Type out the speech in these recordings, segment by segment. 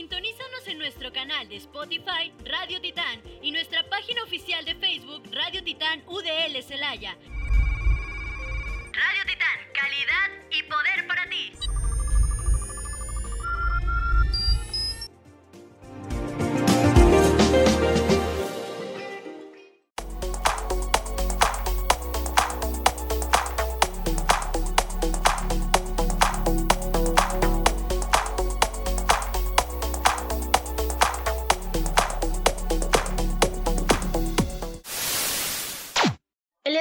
Sintonízanos en nuestro canal de Spotify Radio Titán y nuestra página oficial de Facebook Radio Titán UDL Celaya. Radio Titán, calidad y poder para ti.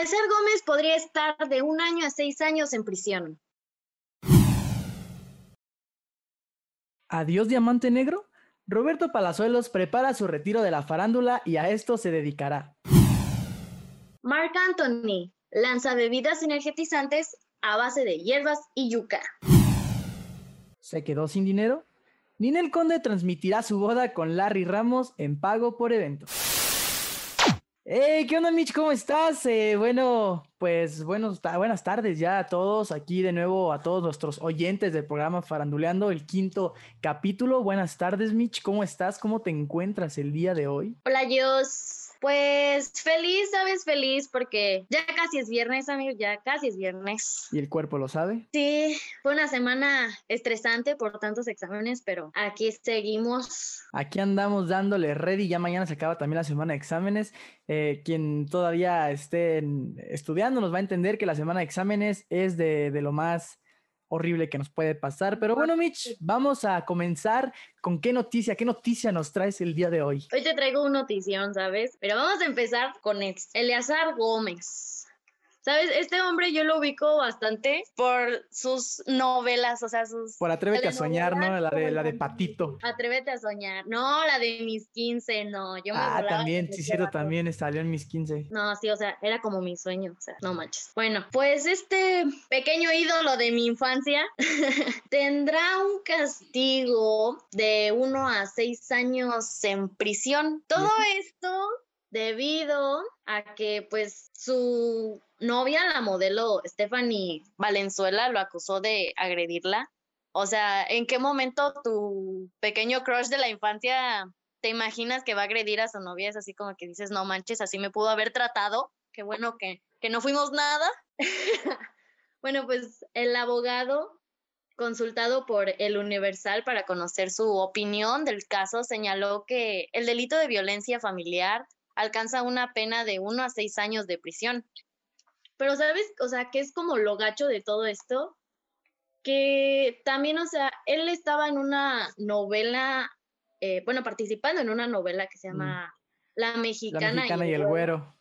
Eliezer Gómez podría estar de un año a seis años en prisión. Adiós Diamante Negro. Roberto Palazuelos prepara su retiro de la farándula y a esto se dedicará. Marc Anthony lanza bebidas energetizantes a base de hierbas y yuca. ¿Se quedó sin dinero? Ninel Conde transmitirá su boda con Larry Ramos en pago por evento. Hey, ¿qué onda, Mitch? ¿Cómo estás? Eh, bueno, pues buenos, buenas tardes ya a todos. Aquí de nuevo a todos nuestros oyentes del programa Faranduleando, el quinto capítulo. Buenas tardes, Mitch. ¿Cómo estás? ¿Cómo te encuentras el día de hoy? Hola, Dios. Pues feliz, ¿sabes? Feliz porque ya casi es viernes, amigo, ya casi es viernes. ¿Y el cuerpo lo sabe? Sí, fue una semana estresante por tantos exámenes, pero aquí seguimos. Aquí andamos dándole ready, ya mañana se acaba también la semana de exámenes. Eh, quien todavía esté estudiando nos va a entender que la semana de exámenes es de, de lo más horrible que nos puede pasar. Pero bueno, Mitch, vamos a comenzar con qué noticia, qué noticia nos traes el día de hoy. Hoy te traigo una notición, ¿sabes? Pero vamos a empezar con Eleazar Gómez. ¿Sabes? Este hombre yo lo ubico bastante por sus novelas, o sea, sus... Por Atrévete a soñar, ¿no? La de, la de Patito. Atrévete a soñar. No, la de mis 15, no. Yo me ah, también, sí, cierto, también salió en mis 15. No, sí, o sea, era como mi sueño, o sea, no manches. Bueno, pues este pequeño ídolo de mi infancia tendrá un castigo de uno a seis años en prisión. Todo esto debido a que pues su novia, la modelo Stephanie Valenzuela, lo acusó de agredirla. O sea, ¿en qué momento tu pequeño crush de la infancia te imaginas que va a agredir a su novia? Es así como que dices, no manches, así me pudo haber tratado. Qué bueno que, que no fuimos nada. bueno, pues el abogado consultado por el Universal para conocer su opinión del caso, señaló que el delito de violencia familiar alcanza una pena de uno a seis años de prisión. Pero, ¿sabes? O sea, que es como lo gacho de todo esto, que también, o sea, él estaba en una novela, eh, bueno, participando en una novela que se mm. llama La Mexicana, y, el, güero.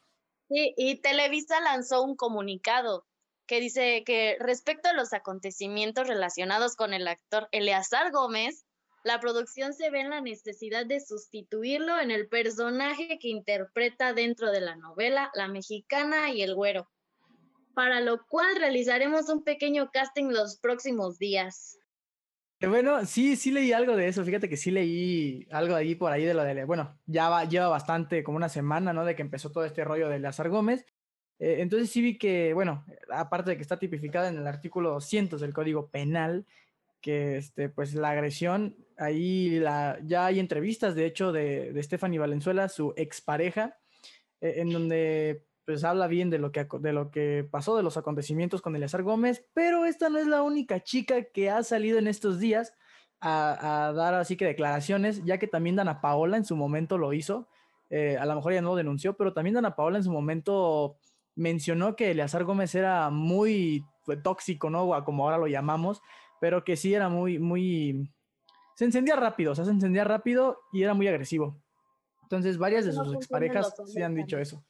Sí, y Televisa lanzó un comunicado que dice que respecto a los acontecimientos relacionados con el actor Eleazar Gómez, la producción se ve en la necesidad de sustituirlo en el personaje que interpreta dentro de la novela La Mexicana y el Güero, para lo cual realizaremos un pequeño casting los próximos días. Bueno, sí, sí leí algo de eso. Fíjate que sí leí algo ahí por ahí de lo de, bueno, ya va, lleva bastante, como una semana, ¿no? De que empezó todo este rollo de Lazar Gómez. Eh, entonces sí vi que, bueno, aparte de que está tipificada en el artículo 200 del Código Penal, que este, pues la agresión, ahí la, ya hay entrevistas, de hecho, de, de Stephanie Valenzuela, su expareja, eh, en donde pues habla bien de lo, que, de lo que pasó, de los acontecimientos con Eleazar Gómez, pero esta no es la única chica que ha salido en estos días a, dar así que declaraciones, ya que también Dana Paola en su momento lo hizo, eh, a lo mejor ya no lo denunció, pero también Dana Paola en su momento mencionó que Eleazar Gómez era muy tóxico, ¿no? Como ahora lo llamamos, pero que sí era muy, muy... Se encendía rápido, o sea, se encendía rápido y era muy agresivo. Entonces, varias de sus exparejas sí han dicho eso.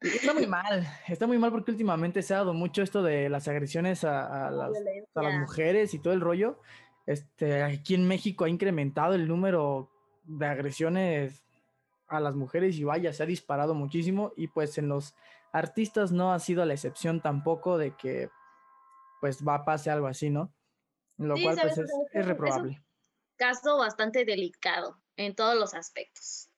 Está muy mal, está muy mal porque últimamente se ha dado mucho esto de las agresiones a, las, a las, mujeres y todo el rollo. Este, aquí en México ha incrementado el número de agresiones a las mujeres y vaya, se ha disparado muchísimo y pues en los artistas no ha sido la excepción tampoco de que pues va a pase algo así, ¿no? Lo Sí, cual ¿sabes? pues es, un- reprobable. Caso bastante delicado en todos los aspectos.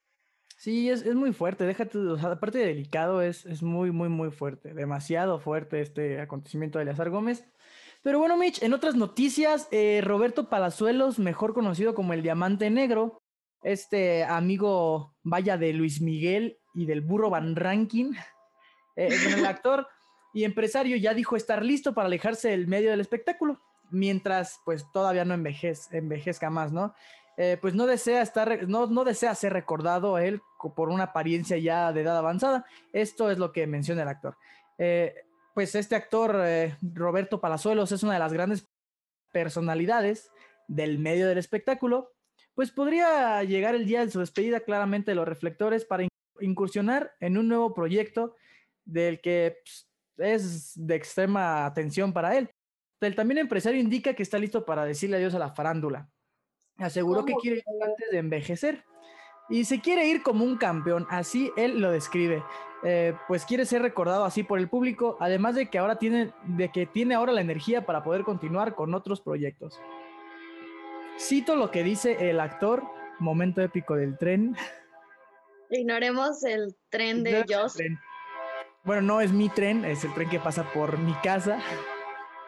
Sí, es, es muy fuerte, déjate, o sea, aparte de delicado, es, es muy, muy, muy fuerte, demasiado fuerte este acontecimiento de Eleazar Gómez. Pero bueno, Mitch, en otras noticias, eh, Roberto Palazuelos, mejor conocido como el Diamante Negro, este amigo, vaya, de Luis Miguel y del burro Van Rankin, eh, el actor y empresario ya dijo estar listo para alejarse del medio del espectáculo, mientras pues todavía no envejez, envejezca más, ¿no? Eh, pues no desea estar, no, no desea ser recordado él co- por una apariencia ya de edad avanzada. Esto es lo que menciona el actor. Eh, pues este actor, eh, Roberto Palazuelos, es una de las grandes personalidades del medio del espectáculo. Pues podría llegar el día de su despedida claramente de los reflectores para in- incursionar en un nuevo proyecto del que pues, es de extrema atención para él. El también empresario indica que está listo para decirle adiós a la farándula. Aseguró que ¿Cómo quiere ir antes de envejecer y se quiere ir como un campeón, así él lo describe. Eh, pues quiere ser recordado así por el público, además de que ahora tiene, de que tiene ahora la energía para poder continuar con otros proyectos. Cito lo que dice el actor, momento épico del tren. Ignoremos el tren de Del Joss. tren. Bueno, no es mi tren, es el tren que pasa por mi casa,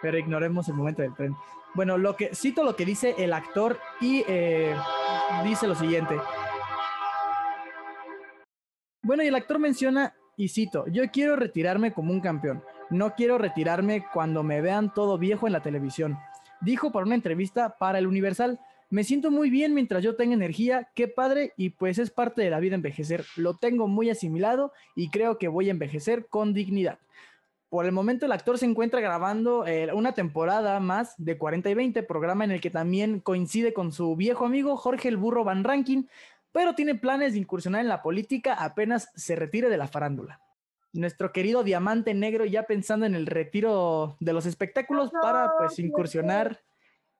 pero ignoremos el momento del tren. Bueno, lo que cito lo que dice el actor y eh, dice lo siguiente. Bueno, y el actor menciona, y cito, yo quiero retirarme como un campeón, no quiero retirarme cuando me vean todo viejo en la televisión. Dijo para una entrevista para el Universal, me siento muy bien mientras yo tenga energía, qué padre, y pues es parte de la vida envejecer. Lo tengo muy asimilado y creo que voy a envejecer con dignidad. Por el momento el actor se encuentra grabando eh, una temporada más de 40 y 20, programa en el que también coincide con su viejo amigo Jorge el Burro Van Rankin, pero tiene planes de incursionar en la política apenas se retire de la farándula. Nuestro querido Diamante Negro ya pensando en el retiro de los espectáculos para pues incursionar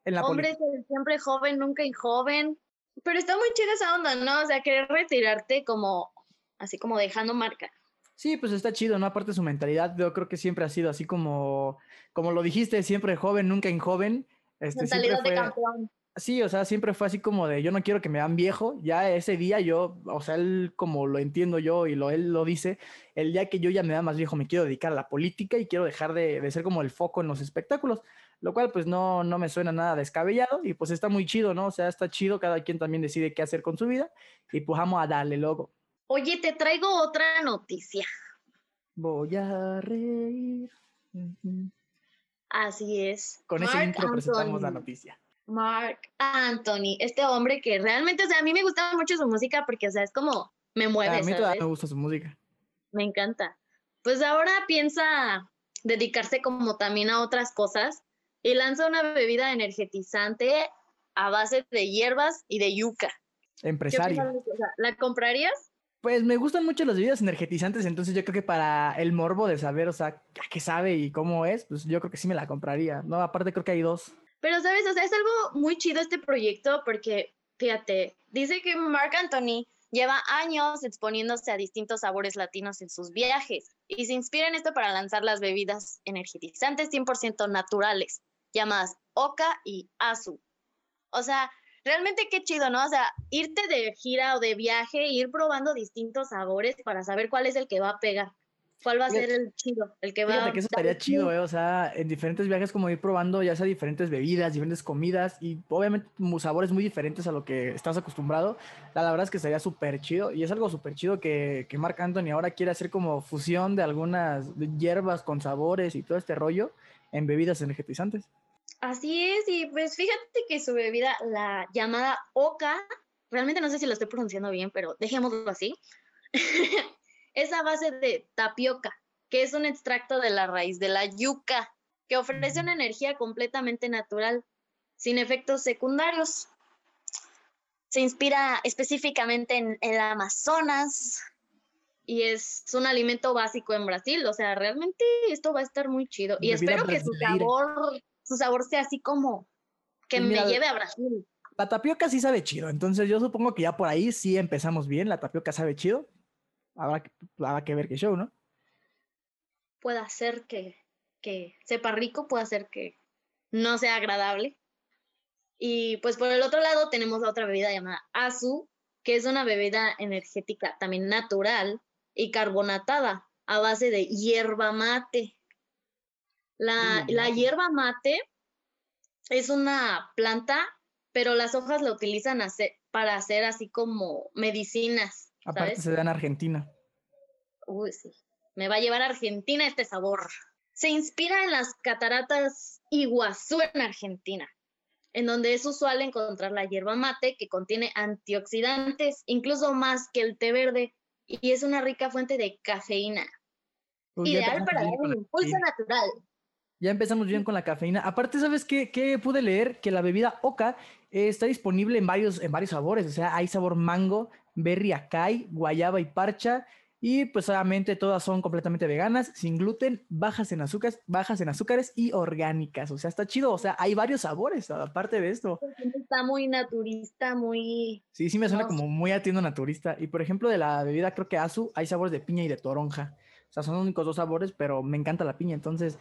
en la Hombre, siempre joven, nunca joven. Pero está muy chida esa onda, ¿no? O sea, querer retirarte como, así como dejando marca. Sí, pues está chido, ¿no? Aparte su mentalidad, yo creo que siempre ha sido así como, como lo dijiste, siempre joven, nunca injoven. Este, siempre Mentalidad de campeón. Sí, o sea, siempre fue así como de yo no quiero que me vean viejo. Ya ese día yo, o sea, él como lo entiendo yo y lo, él lo dice, el día que yo ya me da más viejo me quiero dedicar a la política y quiero dejar de, de ser como el foco en los espectáculos, lo cual pues no, no me suena nada descabellado y pues está muy chido, ¿no? O sea, está chido, cada quien también decide qué hacer con su vida y pues vamos a darle logo. Oye, te traigo otra noticia. Voy a reír. Así es. Con ese Marc intro presentamos la noticia. Mark Anthony, este hombre que realmente, o sea, a mí me gusta mucho su música porque, o sea, es como, me mueve, A mí todavía me gusta su música. Me encanta. Pues ahora piensa dedicarse como también a otras cosas y lanza una bebida energetizante a base de hierbas y de yuca. ¿Qué Empresario. O sea, ¿La comprarías? Pues me gustan mucho las bebidas energetizantes, entonces yo creo que para el morbo de saber, o sea, a qué sabe y cómo es, pues yo creo que sí me la compraría. No, aparte creo que hay dos. Pero, ¿sabes? O sea, es algo muy chido este proyecto porque, fíjate, dice que Mark Anthony lleva años exponiéndose a distintos sabores latinos en sus viajes y se inspira en esto para lanzar las bebidas energetizantes 100% naturales, llamadas Oca y Azu. O sea, realmente qué chido, ¿no? O sea, irte de gira o de viaje, ir probando distintos sabores para saber cuál es el que va a pegar, cuál va a ser el chido, el que va Fíjate que eso estaría chido. ¿eh? O sea, en diferentes viajes como ir probando ya sea diferentes bebidas, diferentes comidas y obviamente sabores muy diferentes a lo que estás acostumbrado. La, la verdad es que sería súper chido y es algo súper chido que, que Marc Anthony ahora quiere hacer como fusión de algunas hierbas con sabores y todo este rollo en bebidas energetizantes. Así es, y pues fíjate que su bebida, la llamada Oca, realmente no sé si lo estoy pronunciando bien, pero dejémoslo así, es a base de tapioca, que es un extracto de la raíz de la yuca, que ofrece una energía completamente natural, sin efectos secundarios. Se inspira específicamente en el Amazonas y es un alimento básico en Brasil, o sea, realmente esto va a estar muy chido. Y espero que su sabor, su sabor sea así como que Pues me lleve a Brasil. La tapioca sí sabe chido, entonces yo supongo que ya por ahí sí empezamos bien. La tapioca sabe chido. Habrá que, habrá que ver qué show, ¿no? Puede ser que, que sepa rico, puede ser que no sea agradable. Y pues por el otro lado tenemos la otra bebida llamada Azu, que es una bebida energética también natural y carbonatada a base de hierba mate. La, la hierba mate es una planta, pero las hojas la utilizan para hacer así como medicinas. Aparte se da en Argentina. Uy, sí. Me va a llevar a Argentina este sabor. Se inspira en las cataratas Iguazú en Argentina, en donde es usual encontrar la hierba mate que contiene antioxidantes, incluso más que el té verde, y es una rica fuente de cafeína. Ideal para dar un impulso natural. Ya empezamos bien con la cafeína. Aparte, ¿sabes qué, qué pude leer? Que la bebida Oca está disponible en varios, en varios sabores. O sea, hay sabor mango, berry acai, guayaba y parcha. Y pues obviamente todas son completamente veganas, sin gluten, bajas en azúcares, bajas en azúcares y orgánicas. O sea, está chido. O sea, hay varios sabores aparte de esto. Está muy naturista, muy. Sí, sí me suena como muy atiendo naturista. Y por ejemplo, de la bebida, creo que Azu, hay sabores de piña y de toronja. O sea, son los únicos dos sabores, pero me encanta la piña. Entonces.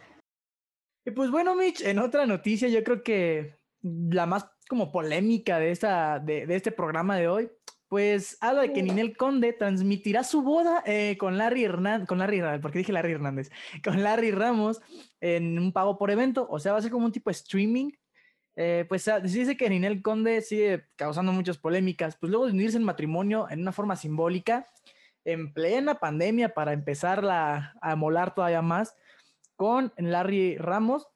Y pues bueno, Mitch, en otra noticia, yo creo que la más como polémica de, esta, de, de este programa de hoy pues habla de que Ninel Conde transmitirá su boda eh, con Larry Hernández, con Larry porque dije Larry Hernández, con Larry Ramos en un pago por evento, o sea, va a ser como un tipo de streaming. Eh, pues se dice que Ninel Conde sigue causando muchas polémicas, pues luego de unirse en matrimonio en una forma simbólica, en plena pandemia para empezarla a molar todavía más, con Larry Ramos,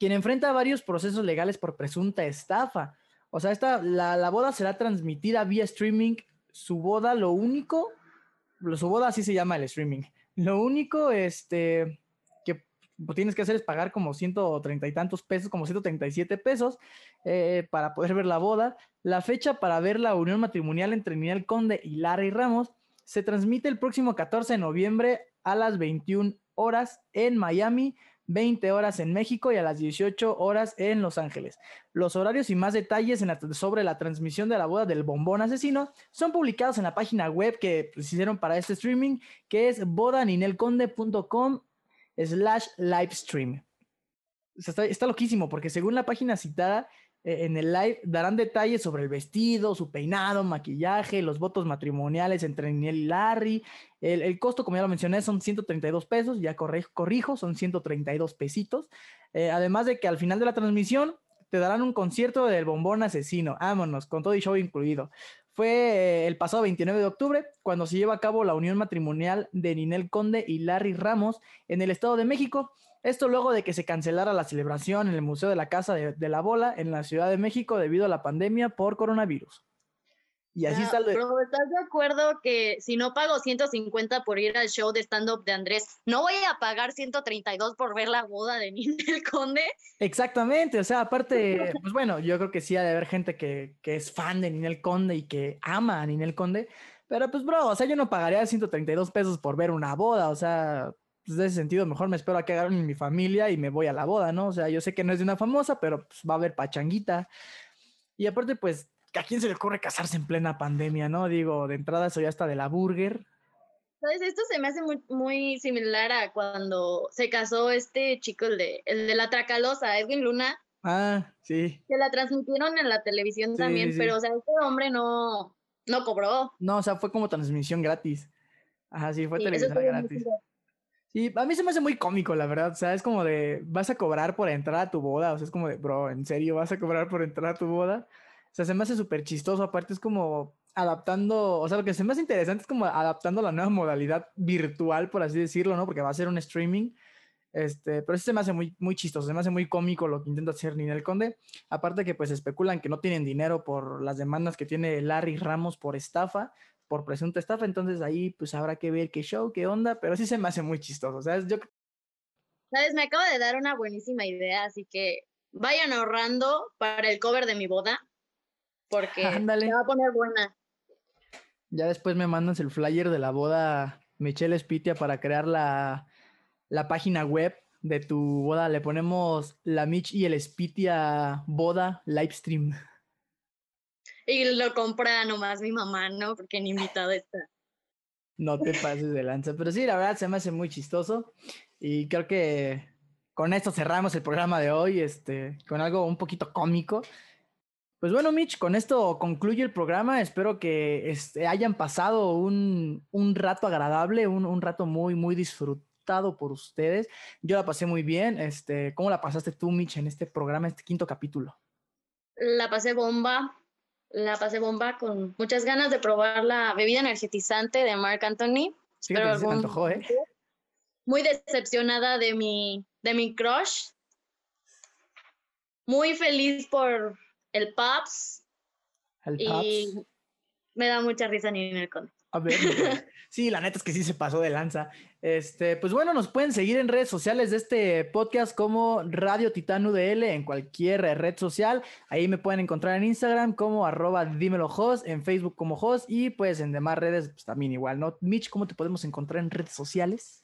quien enfrenta varios procesos legales por presunta estafa. O sea, esta, la, la, boda será transmitida vía streaming. Su boda, lo único, su boda así se llama el streaming. Lo único este, que tienes que hacer es pagar como 130 y tantos pesos, como 137 pesos, eh, para poder ver la boda. La fecha para ver la unión matrimonial entre Ninel Conde y Larry Ramos se transmite el próximo 14 de noviembre a las 21 horas en Miami 20 horas en México y a las 18 horas en Los Ángeles. Los horarios y más detalles sobre la transmisión de la boda del bombón asesino son publicados en la página web que pues, hicieron para este streaming, que es bodaninelconde.com slash livestream. está, está loquísimo porque según la página citada, en el live darán detalles sobre el vestido, su peinado, maquillaje, los votos matrimoniales entre Niel y Larry. El, costo, como ya lo mencioné, son 132 pesos, ya corrijo, son 132 pesitos. Eh, además de que al final de la transmisión te darán un concierto del bombón asesino. Vámonos, con todo y show incluido. Fue eh, el pasado 29 de octubre cuando se lleva a cabo la unión matrimonial de Ninel Conde y Larry Ramos en el Estado de México. Esto luego de que se cancelara la celebración en el Museo de la Casa de, la Bola en la Ciudad de México debido a la pandemia por coronavirus. Y así está. Pero ¿estás de acuerdo que si no pago 150 por ir al show de stand-up de Andrés, no voy a pagar 132 por ver la boda de Ninel Conde? Exactamente, o sea, aparte, pues bueno, yo creo que sí ha de haber gente que, que es fan de Ninel Conde y que ama a Ninel Conde, pero pues bro, o sea, yo no pagaría 132 pesos por ver una boda, o sea, pues de ese sentido, mejor me espero a que hagan mi familia y me voy a la boda, ¿no? O sea, yo sé que no es de una famosa, pero pues va a haber pachanguita. Y aparte, pues, ¿a quién se le ocurre casarse en plena pandemia, no? Digo, de entrada soy hasta de la burger. ¿Sabes? Esto se me hace muy, muy similar a cuando se casó este chico, el de, el de la Tracalosa, Edwin Luna. Ah, sí. Que la transmitieron en la televisión también, pero, o sea, este hombre no, no cobró. No, o sea, fue como transmisión gratis. Ajá, sí, fue televisión gratis. Sí, a mí se me hace muy cómico, la verdad. O sea, es como de, vas a cobrar por entrar a tu boda. O sea, es como de, bro, ¿en serio vas a cobrar por entrar a tu boda? O sea, se me hace súper chistoso. Aparte, es como adaptando, o sea, lo que se me hace interesante es como adaptando la nueva modalidad virtual, por así decirlo, ¿no? Porque va a ser un streaming. Este, pero sí se me hace muy, muy chistoso, se me hace muy cómico lo que intenta hacer Ninel Conde. Aparte que pues especulan que no tienen dinero por las demandas que tiene Larry Ramos por estafa por presunta estafa, entonces ahí pues habrá que ver qué show, qué onda, pero sí se me hace muy chistoso, ¿sabes? Yo... Sabes, me acaba de dar una buenísima idea, así que vayan ahorrando para el cover de mi boda, porque me va a poner buena. Ya después me mandas el flyer de la boda Michelle Spitia para crear la, la página web de tu boda. Le ponemos la Mitch y el Spitia boda live stream. y lo compra nomás mi mamá, ¿no? Porque ni invitada está. No te pases de lanza. Pero sí, la verdad se me hace muy chistoso. Y creo que con esto cerramos el programa de hoy, este, con algo un poquito cómico. Pues bueno, Mitch, con esto concluye el programa. Espero que este, hayan pasado un, un rato agradable, un, un, rato muy, muy disfrutado por ustedes. Yo la pasé muy bien. Este, ¿Cómo la pasaste tú, Mitch, en este programa, este quinto capítulo? La pasé bomba la pasé bomba con muchas ganas de probar la bebida energetizante de Mark Anthony. Sí, pero se antojó, ¿eh? Muy decepcionada de mi, de mi crush. Muy feliz por el Pops. El y me da mucha risa ni en el Conde. A ver, sí, la neta es que sí se pasó de lanza. Este, pues bueno, nos pueden seguir en redes sociales de este podcast como Radio Titán UDL en cualquier red social. Ahí me pueden encontrar en Instagram como arroba dímelo host, en Facebook como host y pues en demás redes pues también igual, ¿no? Mitch, ¿cómo te podemos encontrar en redes sociales?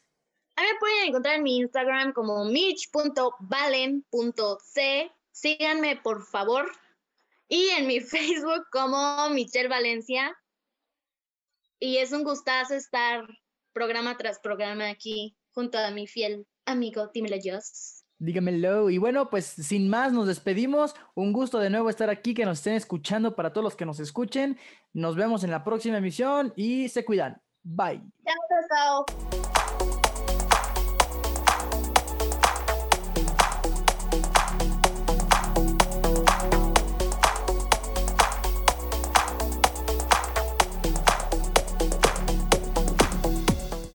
A mí me pueden encontrar en mi Instagram como mitch.valen.c. Síganme, por favor. Y en mi Facebook como Michelle Valencia. Y es un gustazo estar programa tras programa aquí junto a mi fiel amigo Dímelo Joss. Dígamelo. Y bueno, pues sin más, nos despedimos. Un gusto de nuevo estar aquí, que nos estén escuchando para todos los que nos escuchen. Nos vemos en la próxima emisión y se cuidan. Bye. Chao, chao.